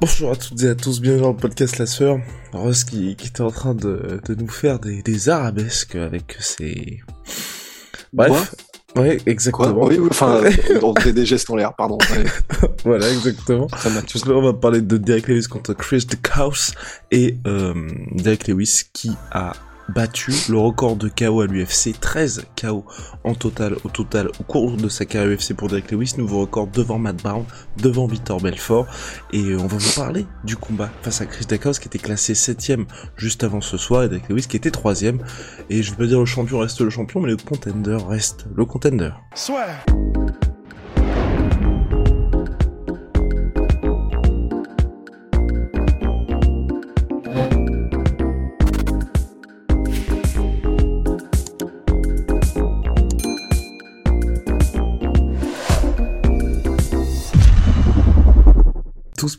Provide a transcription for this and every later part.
Bonjour à toutes et à tous, bienvenue dans le podcast La Sœur. Rose qui, qui était en train de, de nous faire des, des arabesques avec ses... Bref, Ouais, exactement. Quoi oui, oui, enfin, des gestes en l'air, pardon. Ouais. voilà, exactement. on va parler de Derek Lewis contre Chris DeCaus et euh, Derek Lewis qui a battu le record de KO à l'UFC, 13 KO en total, au total, au cours de sa carrière UFC pour Derek Lewis, nouveau record devant Matt Brown, devant Victor Belfort, et on va vous parler du combat face à Chris Dacos qui était classé 7 juste avant ce soir, et Derek Lewis qui était 3 et je veux dire le champion reste le champion, mais le contender reste le contender.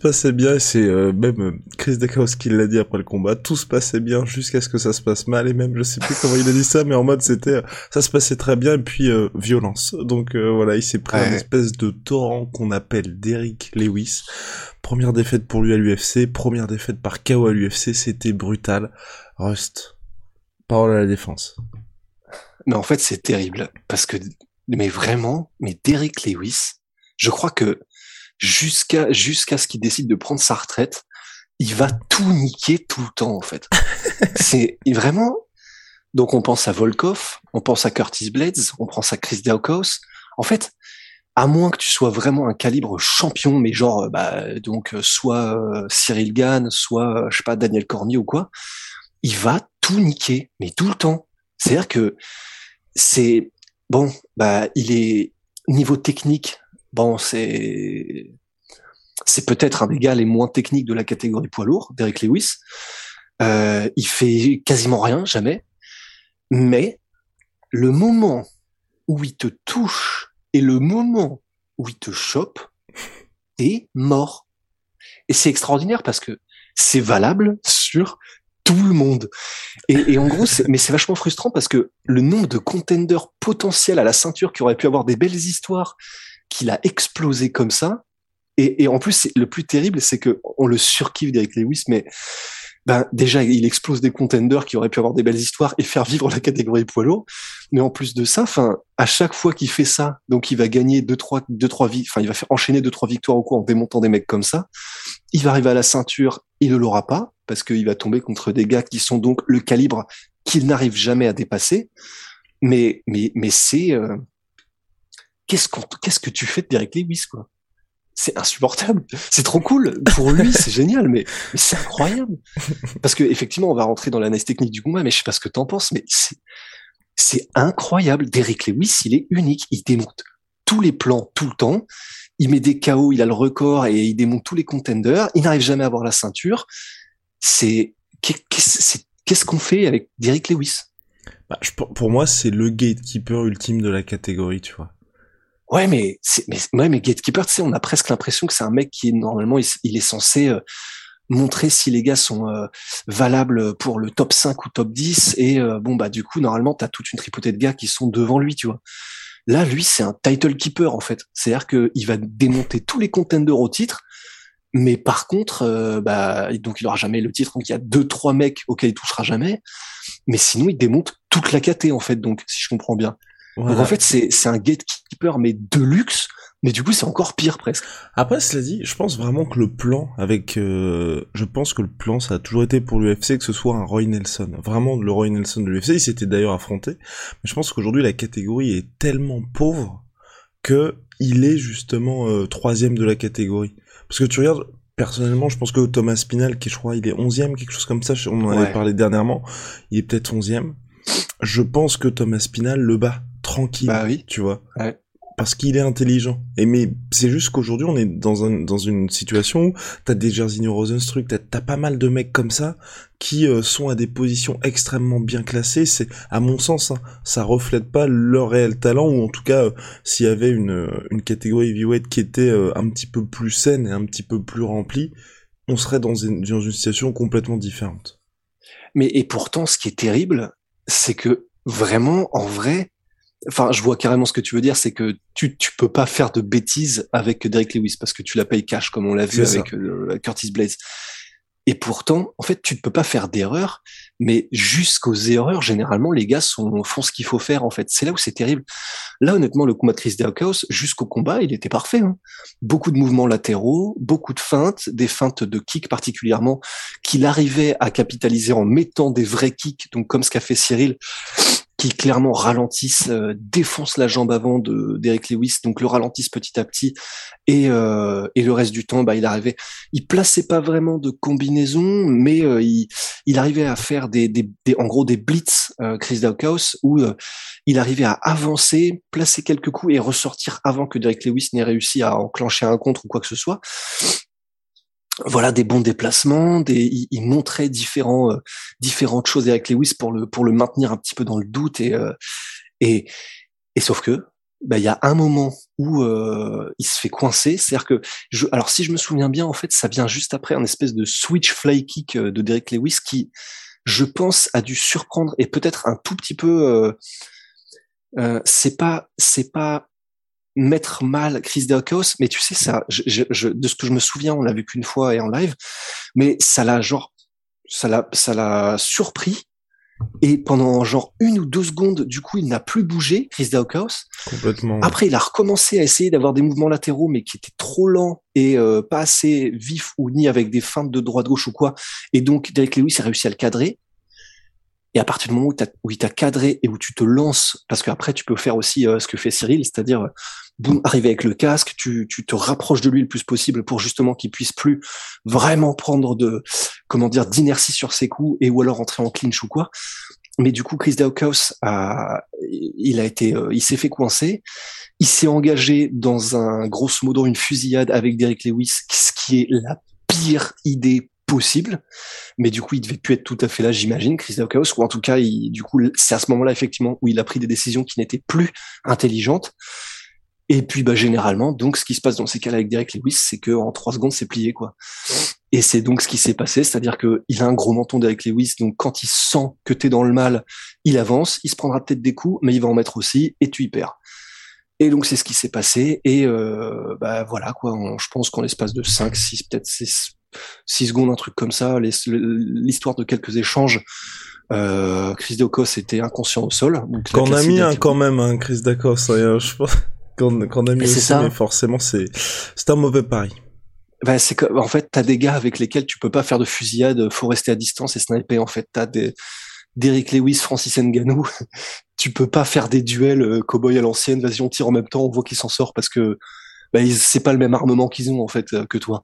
Passait bien, et c'est euh, même euh, Chris Deckhaus qui l'a dit après le combat, tout se passait bien jusqu'à ce que ça se passe mal, et même je sais plus comment il a dit ça, mais en mode c'était, euh, ça se passait très bien, et puis violence. Donc voilà, il s'est pris une espèce de torrent qu'on appelle Derrick Lewis. Première défaite pour lui à l'UFC, première défaite par KO à l'UFC, c'était brutal. Rust, parole à la défense. Mais en fait c'est terrible, parce que, mais vraiment, mais Derrick Lewis, je crois que jusqu'à jusqu'à ce qu'il décide de prendre sa retraite, il va tout niquer tout le temps en fait. c'est vraiment. Donc on pense à Volkov, on pense à Curtis Blades, on pense à Chris Daukaus. En fait, à moins que tu sois vraiment un calibre champion, mais genre bah donc soit euh, Cyril Gann, soit je sais pas Daniel Cormier ou quoi, il va tout niquer, mais tout le temps. C'est-à-dire que c'est bon, bah il est niveau technique, bon, c'est c'est peut-être un des gars les moins techniques de la catégorie poids lourd, Derek Lewis. Euh, il fait quasiment rien, jamais. Mais le moment où il te touche et le moment où il te chope, t'es mort. Et c'est extraordinaire parce que c'est valable sur tout le monde. Et, et en gros, mais c'est vachement frustrant parce que le nombre de contenders potentiels à la ceinture qui auraient pu avoir des belles histoires qu'il a explosé comme ça. Et, et en plus, le plus terrible, c'est que on le surkiffe d'Eric Lewis, mais ben déjà il explose des contenders qui auraient pu avoir des belles histoires et faire vivre la catégorie poids lourd. Mais en plus de ça, enfin à chaque fois qu'il fait ça, donc il va gagner deux trois deux trois vies, enfin il va faire enchaîner deux trois victoires au coup en démontant des mecs comme ça. Il va arriver à la ceinture, il ne l'aura pas parce qu'il va tomber contre des gars qui sont donc le calibre qu'il n'arrive jamais à dépasser. Mais mais mais c'est euh, qu'est-ce qu'est-ce que tu fais de Derek Lewis, quoi? C'est insupportable. C'est trop cool. Pour lui, c'est génial, mais, c'est incroyable. Parce que, effectivement, on va rentrer dans l'analyse technique du combat, mais je sais pas ce que t'en penses, mais c'est, c'est incroyable. Derek Lewis, il est unique. Il démonte tous les plans tout le temps. Il met des KO, il a le record et il démonte tous les contenders. Il n'arrive jamais à avoir la ceinture. C'est, qu'est-ce qu'on fait avec Derek Lewis? Bah, pour moi, c'est le gatekeeper ultime de la catégorie, tu vois. Ouais, mais mais, ouais, mais Gatekeeper, tu sais, on a presque l'impression que c'est un mec qui normalement, il, est censé euh, montrer si les gars sont euh, valables pour le top 5 ou top 10. Et euh, bon, bah du coup, normalement, t'as toute une tripotée de gars qui sont devant lui, tu vois. Là, lui, c'est un title keeper en fait. C'est-à-dire qu'il va démonter tous les contenders au titre, mais par contre, bah donc il aura jamais le titre. Donc il y a deux trois mecs auxquels il touchera jamais, mais sinon il démonte toute la KT en fait. Donc si je comprends bien. Donc en fait, c'est, c'est un gatekeeper, mais de luxe, mais du coup, c'est encore pire presque. Après, cela dit, je pense vraiment que le plan avec, euh, je pense que le plan, ça a toujours été pour l'UFC que ce soit un Roy Nelson. Vraiment, le Roy Nelson de l'UFC, il s'était d'ailleurs affronté. Mais je pense qu'aujourd'hui, la catégorie est tellement pauvre que il est justement euh, troisième de la catégorie. Parce que tu regardes, personnellement, je pense que Thomas Spinal, qui je crois, il est onzième, quelque chose comme ça, on en avait parlé dernièrement, il est peut-être onzième. Je pense que Thomas Spinal le bat tranquille. Bah oui. Tu vois. Ouais. parce qu'il est intelligent. Et mais c'est juste qu'aujourd'hui on est dans un dans une situation où t'as des Jairzinho Rosenstruck, t'as as pas mal de mecs comme ça qui euh, sont à des positions extrêmement bien classées. C'est à mon sens, hein, ça reflète pas leur réel talent ou en tout cas euh, s'il y avait une une catégorie heavyweight qui était euh, un petit peu plus saine et un petit peu plus remplie, on serait dans une dans une situation complètement différente. Mais et pourtant, ce qui est terrible, c'est que vraiment, en vrai, enfin, je vois carrément ce que tu veux dire, c'est que tu tu peux pas faire de bêtises avec Derek Lewis parce que tu la payes cash comme on l'a vu avec euh, Curtis Blades. Et pourtant, en fait, tu ne peux pas faire d'erreur, mais jusqu'aux erreurs, généralement, les gars sont, font ce qu'il faut faire, en fait. C'est là où c'est terrible. Là, honnêtement, le combat de Chris jusqu'au combat, il était parfait. Hein. Beaucoup de mouvements latéraux, beaucoup de feintes, des feintes de kick particulièrement, qu'il arrivait à capitaliser en mettant des vrais kicks, donc comme ce qu'a fait Cyril, qui clairement ralentissent, euh, la jambe avant de d'Eric Lewis, donc le ralentissent petit à petit, et, euh, et le reste du temps, bah, il arrivait, il plaçait pas vraiment de combinaison, mais euh, il, il arrivait à faire des, des, en gros des blitz, euh, Chris Daukaus, où il arrivait à avancer, placer quelques coups et ressortir avant que Derek Lewis n'ait réussi à enclencher un contre ou quoi que ce soit voilà des bons déplacements, des, il, montrait différents, euh, différentes choses avec Lewis pour le pour le maintenir un petit peu dans le doute et euh, et, et sauf que bah, il y a un moment où euh, il se fait coincer, c'est-à-dire que je, alors si je me souviens bien en fait ça vient juste après un espèce de switch fly kick de Derek Lewis qui je pense a dû surprendre et peut-être un tout petit peu c'est pas c'est pas mettre mal Chris Daukaus, mais tu sais ça, je, je, de ce que je me souviens, on l'a vu qu'une fois et en live, mais ça l'a genre, ça l'a, ça l'a surpris. Et pendant genre une ou deux secondes, du coup, il n'a plus bougé, Chris Daukaus. Complètement. Après, il a recommencé à essayer d'avoir des mouvements latéraux, mais qui étaient trop lents et euh, pas assez vifs ou ni avec des feintes de droite-gauche ou quoi. Et donc, Derek Lewis a réussi à le cadrer. Et à partir du moment où, où il t'a cadré et où tu te lances, parce qu'après tu peux faire aussi euh, ce que fait Cyril, c'est-à-dire boum, arriver avec le casque, tu, tu te rapproches de lui le plus possible pour justement qu'il puisse plus vraiment prendre de, comment dire, d'inertie sur ses coups et ou alors entrer en clinch ou quoi. Mais du coup, Chris Daukaus a, il a été, euh, il s'est fait coincer. Il s'est engagé dans un grosso modo une fusillade avec Derek Lewis, ce qui est la pire idée possible. Mais du coup, il devait plus être tout à fait là, j'imagine, Chris Daukaus, ou en tout cas, il, du coup, c'est à ce moment-là, effectivement, où il a pris des décisions qui n'étaient plus intelligentes. Et puis, bah, généralement, donc, ce qui se passe dans ces cas-là avec Derek Lewis, c'est que en trois secondes, c'est plié, quoi. Et c'est donc ce qui s'est passé, c'est-à-dire que il a un gros menton Derek Lewis, donc quand il sent que t'es dans le mal, il avance, il se prendra peut-être des coups, mais il va en mettre aussi, et tu y perds. Et donc c'est ce qui s'est passé, et euh, bah voilà quoi. je pense qu'en l'espace de 5, 6, peut-être 6, secondes, un truc comme ça, l'histoire de quelques échanges, euh, Chris Dacos était inconscient au sol. Donc a mis un, quand même, un Chris Dacos, hein, je pense. Qu'on a mis aussi, ça. mais forcément c'est un mauvais pari. Ben, c'est que, en fait, t'as des gars avec lesquels tu peux pas faire de fusillade, faut rester à distance et sniper. En fait, t'as des Derrick Lewis, Francis Ngannou. tu peux pas faire des duels euh, cowboy à l'ancienne. Vas-y, on tire en même temps, on voit qui s'en sort parce que ben, c'est pas le même armement qu'ils ont en fait euh, que toi.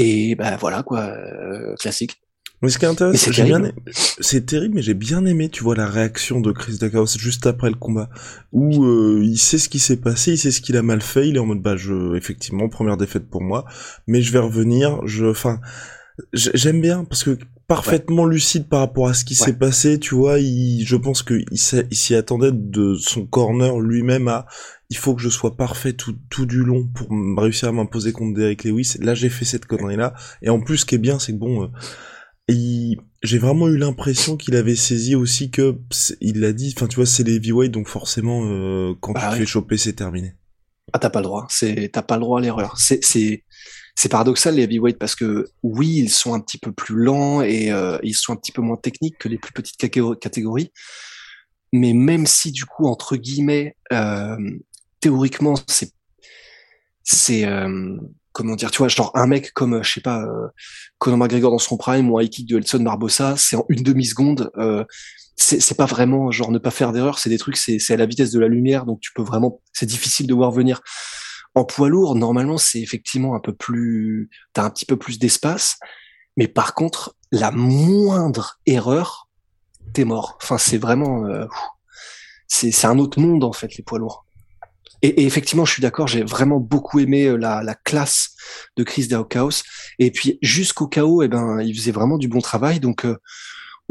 Et ben voilà quoi, euh, classique. Mais ce qui est intéressant, c'est bien... terrible, mais j'ai bien aimé, tu vois, la réaction de Chris Dacos juste après le combat, où euh, il sait ce qui s'est passé, il sait ce qu'il a mal fait, il est en mode, bah, je, effectivement, première défaite pour moi, mais je vais revenir, je, enfin, j'aime bien, parce que parfaitement lucide par rapport à ce qui s'est passé, tu vois, il, je pense qu'il s'y attendait de son corner lui-même à, il faut que je sois parfait tout, tout du long pour réussir à m'imposer contre Derek Lewis. Là, j'ai fait cette connerie-là. Et en plus, ce qui est bien, c'est que bon, euh, j'ai vraiment eu l'impression qu'il avait saisi aussi que il l'a dit enfin tu vois c'est les heavyweight donc forcément euh, quand bah tu te fais choper c'est terminé ah t'as pas le droit c'est t'as pas le droit à l'erreur c'est c'est c'est paradoxal les heavyweights parce que oui, ils sont un petit peu plus lents et euh, ils sont un petit peu moins techniques que les plus petites catégories. Mais même si du coup, entre guillemets, euh, théoriquement, c'est c'est euh, comment dire, tu vois, genre un mec comme je sais pas euh, Conor McGregor dans son prime ou un kick de Elson Barbosa, c'est en une demi seconde. Euh, c'est pas vraiment genre ne pas faire d'erreur, c'est des trucs, c'est à la vitesse de la lumière, donc tu peux vraiment, c'est difficile de voir venir. En poids lourd, normalement, c'est effectivement un peu plus, t'as un petit peu plus d'espace, mais par contre, la moindre erreur, t'es mort. Enfin, c'est vraiment, euh, c'est un autre monde en fait les poids lourds. Et, et effectivement, je suis d'accord, j'ai vraiment beaucoup aimé euh, la, la classe de Chris Daukaus. Et puis jusqu'au chaos, eh ben, il faisait vraiment du bon travail. Donc euh,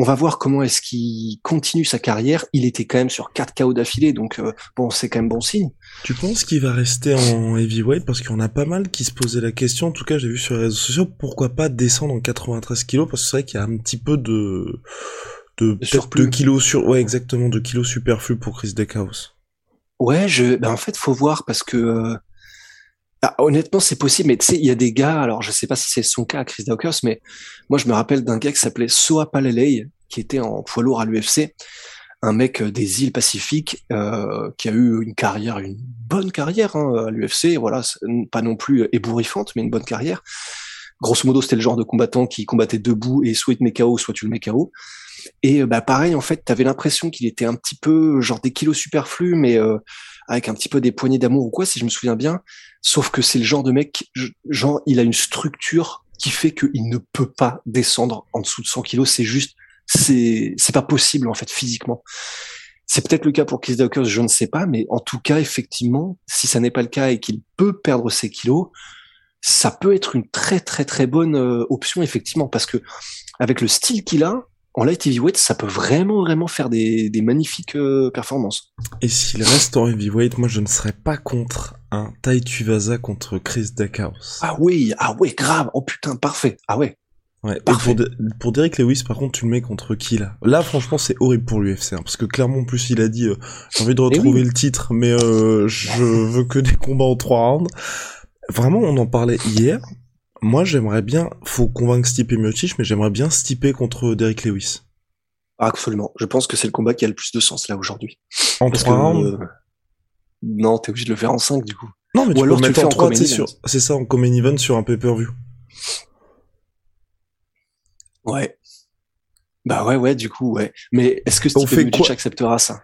on va voir comment est-ce qu'il continue sa carrière. Il était quand même sur 4 KO d'affilée, donc euh, bon, c'est quand même bon signe. Tu penses qu'il va rester en heavyweight? Parce qu'il y en a pas mal qui se posaient la question. En tout cas, j'ai vu sur les réseaux sociaux pourquoi pas descendre en 93 kilos? Parce que c'est vrai qu'il y a un petit peu de de, de, kilos sur ouais exactement de kilos superflus pour Chris Deckhouse. Ouais, je ben en fait faut voir parce que euh, ah, honnêtement, c'est possible, mais tu sais, il y a des gars, alors je sais pas si c'est son cas, Chris Dawkins, mais moi je me rappelle d'un gars qui s'appelait Soa Palelei, qui était en poids lourd à l'UFC, un mec euh, des îles Pacifiques, euh, qui a eu une carrière, une bonne carrière hein, à l'UFC, voilà, pas non plus ébouriffante, mais une bonne carrière. Grosso modo, c'était le genre de combattant qui combattait debout et soit il te met KO, soit tu le mets KO. Et bah pareil, en fait, t'avais l'impression qu'il était un petit peu genre des kilos superflus, mais euh, avec un petit peu des poignées d'amour ou quoi, si je me souviens bien. Sauf que c'est le genre de mec, genre, il a une structure qui fait qu'il ne peut pas descendre en dessous de 100 kilos. C'est juste, c'est, c'est pas possible, en fait, physiquement. C'est peut-être le cas pour Chris Dawkins, je ne sais pas, mais en tout cas, effectivement, si ça n'est pas le cas et qu'il peut perdre ses kilos, ça peut être une très très très bonne euh, option effectivement parce que avec le style qu'il a, en light heavyweight, ça peut vraiment, vraiment faire des, des magnifiques euh, performances. Et s'il reste en heavyweight, moi je ne serais pas contre un Tai Tuivasa contre Chris Dackhouse. Ah oui, ah ouais, grave. Oh putain, parfait. Ah ouais. Ouais. Parfait. pour, pour Derek Lewis, par contre, tu le mets contre qui là? Là, franchement, c'est horrible pour l'UFC, hein, parce que clairement, en plus, il a dit, euh, j'ai envie de eh retrouver le titre, mais euh, je veux que des combats en trois rounds. Vraiment, on en parlait hier. Moi, j'aimerais bien, faut convaincre Stipe Miocic, mais j'aimerais bien Stipe contre Derrick Lewis. Absolument. Je pense que c'est le combat qui a le plus de sens là aujourd'hui. En trois rounds euh, Non, t'es obligé de le faire en 5 du coup. Non, mais tu alors peux le mettre en 3, c'est ça, en common event sur un pay-per-view. Ouais. Bah ouais, ouais, du coup, ouais. Mais est-ce que Stipe Miocic acceptera ça?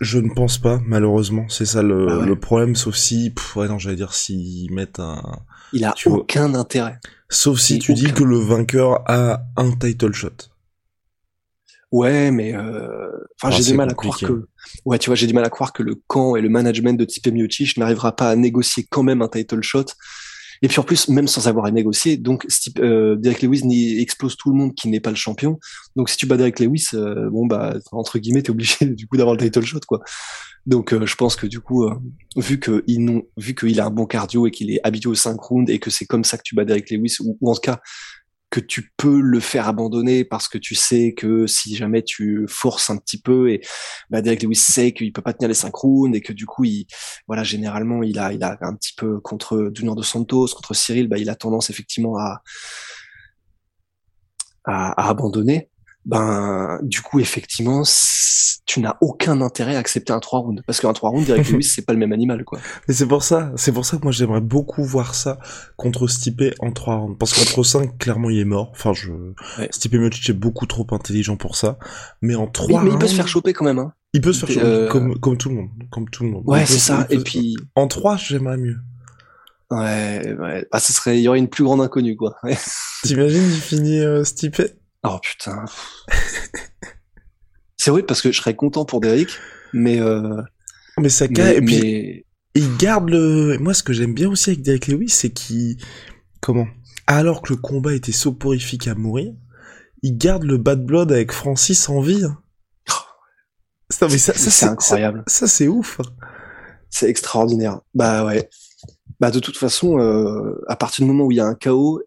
Je ne pense pas, malheureusement. C'est ça le, bah le problème, sauf si, ouais, non, j'allais dire s'ils mettent un. Il a aucun intérêt. Sauf si tu dis que le vainqueur a un title shot. Ouais, mais euh... enfin, j'ai du mal à croire que. Ouais, tu vois, j'ai du mal à croire que le camp et le management de Tipe Miocic n'arrivera pas à négocier quand même un title shot et puis en plus, même sans avoir à négocier, donc euh, Derek Lewis explose tout le monde qui n'est pas le champion. Donc si tu bats Derek Lewis, euh, bon bah entre guillemets, t'es obligé du coup d'avoir le title shot quoi. Donc euh, je pense que du coup, vu que il vu qu'il a un bon cardio et qu'il est habitué au 5 rounds et que c'est comme ça que tu bats Derek Lewis ou en tout cas que tu peux le faire abandonner parce que tu sais que si jamais tu forces un petit peu et bah Derek Lewis sait qu'il peut pas tenir les 5 rounds et que du coup il voilà généralement il a il a un petit peu contre Junior de Santos contre Cyril bah il a tendance effectivement à, à abandonner ben du coup effectivement tu n'as aucun intérêt à accepter un 3 rounds parce qu'un 3 rounds direct Lewis c'est pas le même animal quoi. Mais c'est pour ça, c'est pour ça que moi j'aimerais beaucoup voir ça contre Stipe en 3 rounds parce qu'entre 5 clairement il est mort. Enfin je ouais. Stipe Miocic est beaucoup trop intelligent pour ça, mais en 3 mais, mais il peut se faire choper quand même hein. Il peut se faire choper euh, comme comme tout le monde, comme tout le monde. Ouais, c'est ça et puis en 3 j'aimerais mieux. Ouais, ouais. Ah, ce serait, il y aurait une plus grande inconnue, quoi. T'imagines, il finit euh, Stipe? Oh putain. c'est vrai parce que je serais content pour Derek, mais euh... mais ça et puis il garde le. Moi, ce que j'aime bien aussi avec Derek Lewis, c'est qu'il comment? Alors que le combat était soporifique à mourir, il garde le bad blood avec Francis en vie. Hein. ça, mais ça, ça c'est incroyable. Ça, c'est ouf. Hein. C'est extraordinaire. Bah ouais. Bah de toute façon, euh, à partir du moment où il y a un chaos,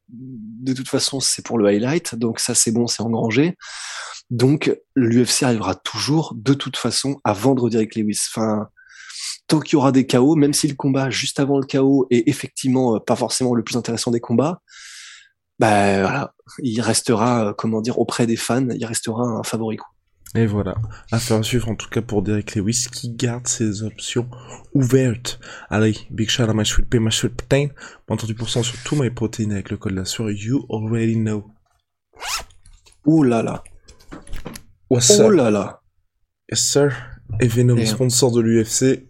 de toute façon c'est pour le highlight, donc ça c'est bon, c'est engrangé. Donc l'UFC arrivera toujours de toute façon à vendre Derek Lewis. Tant qu'il y aura des chaos, même si le combat juste avant le chaos est effectivement pas forcément le plus intéressant des combats, bah il restera, comment dire, auprès des fans, il restera un favori. Quoi. Et voilà, affaire à suivre en tout cas pour Derek Lewis qui garde ses options ouvertes. Allez, big shout à my sweet pea, my sweet protein. 30% sur tous mes protéines avec le code là sur You already know. Ouh là là. What's up? là là. Yes sir. Et Venom, sponsor de l'UFC.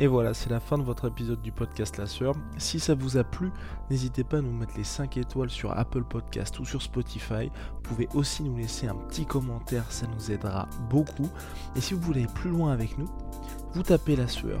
Et voilà, c'est la fin de votre épisode du podcast La Sœur. Si ça vous a plu, n'hésitez pas à nous mettre les 5 étoiles sur Apple Podcast ou sur Spotify. Vous pouvez aussi nous laisser un petit commentaire, ça nous aidera beaucoup. Et si vous voulez aller plus loin avec nous, vous tapez La Sueur